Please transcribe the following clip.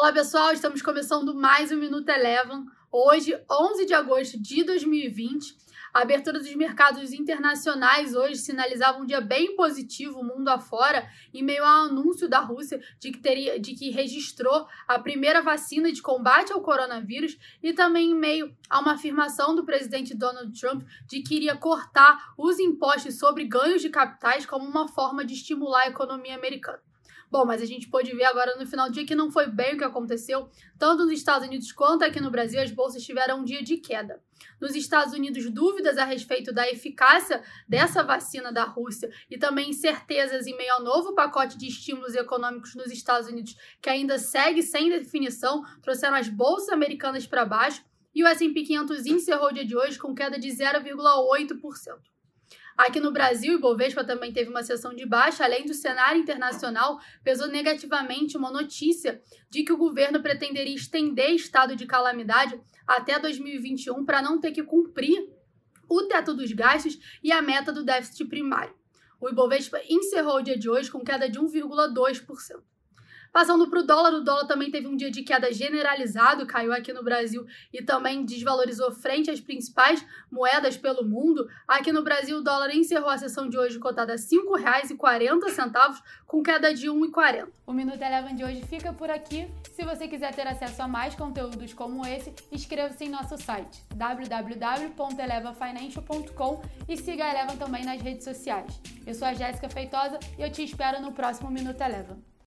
Olá pessoal, estamos começando mais um Minuto Eleven. Hoje, 11 de agosto de 2020, a abertura dos mercados internacionais hoje sinalizava um dia bem positivo mundo afora, em meio ao anúncio da Rússia de que, teria, de que registrou a primeira vacina de combate ao coronavírus e também em meio a uma afirmação do presidente Donald Trump de que iria cortar os impostos sobre ganhos de capitais como uma forma de estimular a economia americana. Bom, mas a gente pôde ver agora no final do dia que não foi bem o que aconteceu. Tanto nos Estados Unidos quanto aqui no Brasil, as bolsas tiveram um dia de queda. Nos Estados Unidos, dúvidas a respeito da eficácia dessa vacina da Rússia e também incertezas em meio ao novo pacote de estímulos econômicos nos Estados Unidos, que ainda segue sem definição, trouxeram as bolsas americanas para baixo. E o S&P 500 encerrou o dia de hoje com queda de 0,8%. Aqui no Brasil, o Ibovespa também teve uma sessão de baixa, além do cenário internacional, pesou negativamente uma notícia de que o governo pretenderia estender estado de calamidade até 2021 para não ter que cumprir o teto dos gastos e a meta do déficit primário. O Ibovespa encerrou o dia de hoje com queda de 1,2%. Passando para o dólar, o dólar também teve um dia de queda generalizado, caiu aqui no Brasil e também desvalorizou frente às principais moedas pelo mundo. Aqui no Brasil, o dólar encerrou a sessão de hoje cotada a R$ 5,40, com queda de R$ 1,40. O Minuto Eleven de hoje fica por aqui. Se você quiser ter acesso a mais conteúdos como esse, inscreva-se em nosso site www.elevafinancial.com e siga a Eleven também nas redes sociais. Eu sou a Jéssica Feitosa e eu te espero no próximo Minuto Eleven.